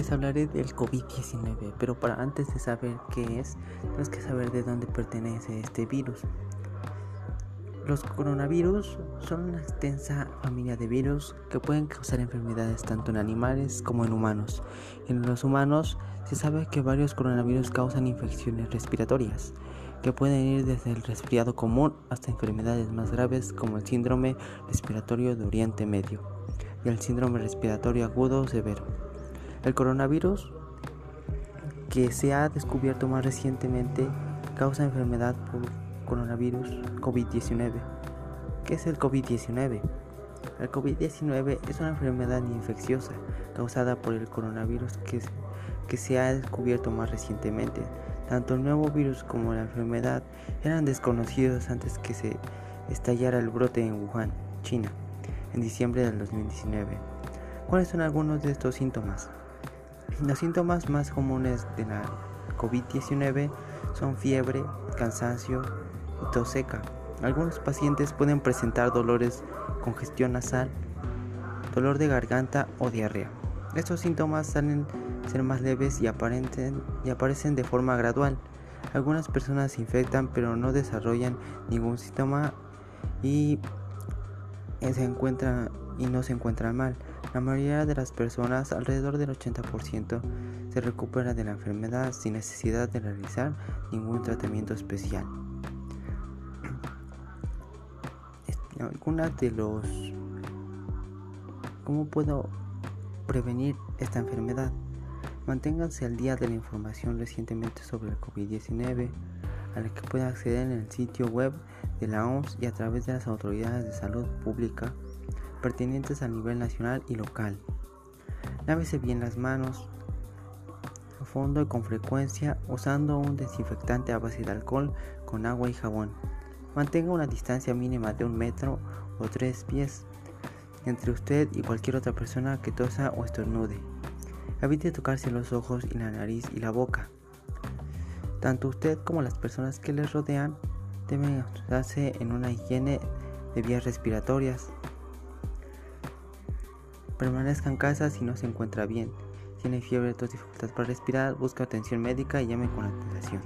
les hablaré del COVID-19, pero para antes de saber qué es, tenemos que saber de dónde pertenece este virus. Los coronavirus son una extensa familia de virus que pueden causar enfermedades tanto en animales como en humanos. En los humanos se sabe que varios coronavirus causan infecciones respiratorias, que pueden ir desde el resfriado común hasta enfermedades más graves como el síndrome respiratorio de Oriente Medio y el síndrome respiratorio agudo severo. El coronavirus que se ha descubierto más recientemente causa enfermedad por coronavirus COVID-19. ¿Qué es el COVID-19? El COVID-19 es una enfermedad infecciosa causada por el coronavirus que, se ha descubierto más recientemente. Tanto el nuevo virus como la enfermedad eran desconocidos antes que se estallara el brote en Wuhan, China, en diciembre del 2019. ¿Cuáles son algunos de estos síntomas? Los síntomas más comunes de la COVID-19 son fiebre, cansancio, tos seca. Algunos pacientes pueden presentar dolores, congestión nasal, dolor de garganta o diarrea. Estos síntomas salen ser más leves y, y aparecen de forma gradual. Algunas personas se infectan pero no desarrollan ningún síntoma y, se encuentran, y no se encuentran mal. La mayoría de las personas, alrededor del 80%, se recupera de la enfermedad sin necesidad de realizar ningún tratamiento especial. algunas de los ¿Cómo puedo prevenir esta enfermedad? Manténganse al día de la información recientemente sobre el COVID-19 a la que pueden acceder en el sitio web de la OMS y a través de las autoridades de salud pública pertinentes a nivel nacional y local. Lávese bien las manos a fondo y con frecuencia usando un desinfectante a base de alcohol con agua y jabón. Mantenga una distancia mínima de un metro o tres pies entre usted y cualquier otra persona que tosa o estornude. Evite tocarse los ojos y la nariz y la boca. Tanto usted como las personas que les rodean deben ayudarse en una higiene de vías respiratorias. Permanezca en casa si no se encuentra bien. Tiene fiebre o dificultad para respirar, busque atención médica y llame con atención.